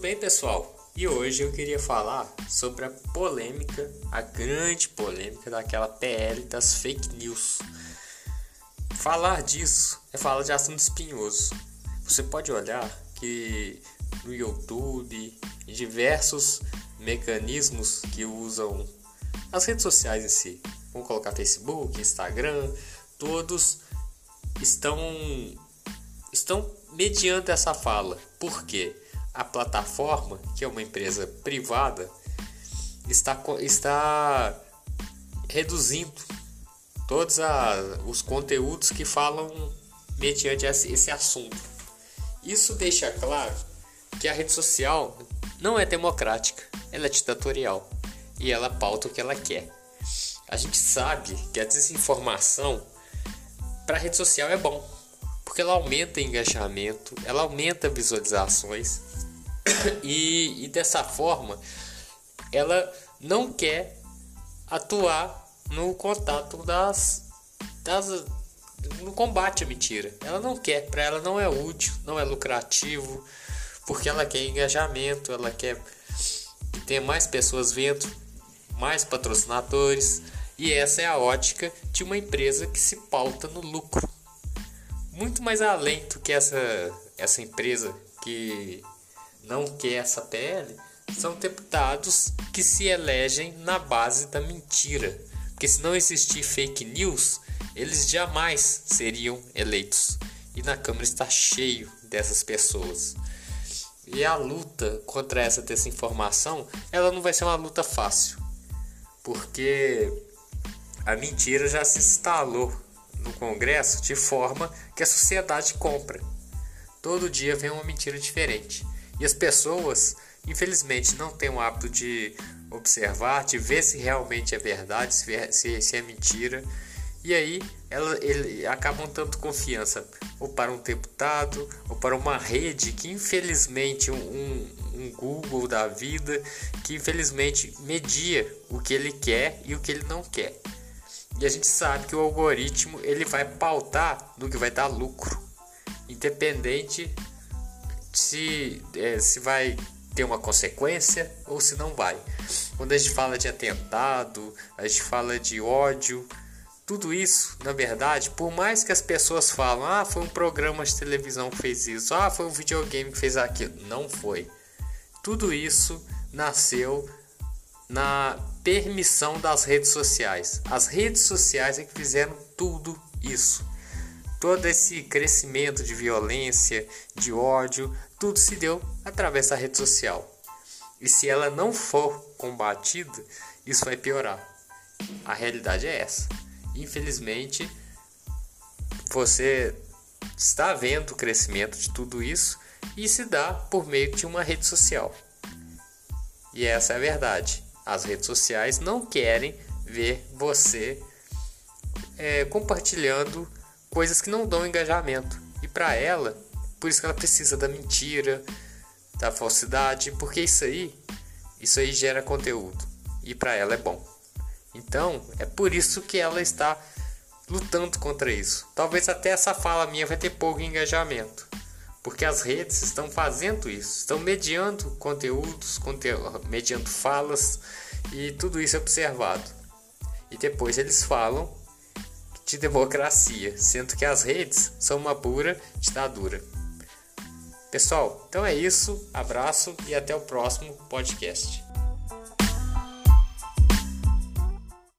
bem, pessoal? E hoje eu queria falar sobre a polêmica, a grande polêmica daquela PL das fake news. Falar disso é falar de assunto espinhoso. Você pode olhar que no YouTube, em diversos mecanismos que usam as redes sociais em si, vamos colocar Facebook, Instagram, todos estão estão mediante essa fala. Por quê? A plataforma, que é uma empresa privada, está, está reduzindo todos a, os conteúdos que falam mediante esse, assunto. Isso deixa claro que a rede social não é democrática, ela é ditatorial e ela pauta o que ela quer. A gente sabe que a desinformação para a rede social é bom, porque ela aumenta engajamento, ela aumenta visualizações e, e dessa forma ela não quer atuar no contato das, das no combate à mentira. Ela não quer, para ela não é útil, não é lucrativo, porque ela quer engajamento, ela quer que tenha mais pessoas vendo, mais patrocinadores, e essa é a ótica de uma empresa que se pauta no lucro. Muito mais além do que essa essa empresa que não quer essa PL, são deputados que se elegem na base da mentira. Porque se não existir fake news, eles jamais seriam eleitos. E na Câmara está cheio dessas pessoas. E a luta contra essa desinformação, ela não vai ser uma luta fácil. Porque a mentira já se instalou no Congresso de forma que a sociedade compra. Todo dia vem uma mentira diferente. E as pessoas, infelizmente, não têm o hábito de observar, de ver se realmente é verdade, se, é, se é mentira. E aí ela, ele, acabam dando confiança ou para um deputado ou para uma rede que infelizmente um, um Google da vida que infelizmente media o que ele quer e o que ele não quer. E a gente sabe que o algoritmo ele vai pautar no que vai dar lucro, independente se, é, se vai ter uma consequência ou se não vai. Quando a gente fala de atentado, a gente fala de ódio, tudo isso, na verdade, por mais que as pessoas falam, ah, foi um programa de televisão que fez isso, ah, foi um videogame que fez aquilo, não foi. Tudo isso nasceu na permissão das redes sociais. As redes sociais é que fizeram tudo isso. Todo esse crescimento de violência, de ódio, tudo se deu através da rede social. E se ela não for combatida, isso vai piorar. A realidade é essa. Infelizmente, você está vendo o crescimento de tudo isso e se dá por meio de uma rede social. E essa é a verdade. As redes sociais não querem ver você é, compartilhando coisas que não dão engajamento. E para ela, por isso que ela precisa da mentira, da falsidade, porque isso aí, isso aí gera conteúdo e para ela é bom. Então, é por isso que ela está lutando contra isso. Talvez até essa fala minha vai ter pouco engajamento, porque as redes estão fazendo isso, estão mediando conteúdos, conte mediando falas e tudo isso é observado. E depois eles falam de democracia, sendo que as redes são uma pura ditadura. Pessoal, então é isso. Abraço e até o próximo podcast.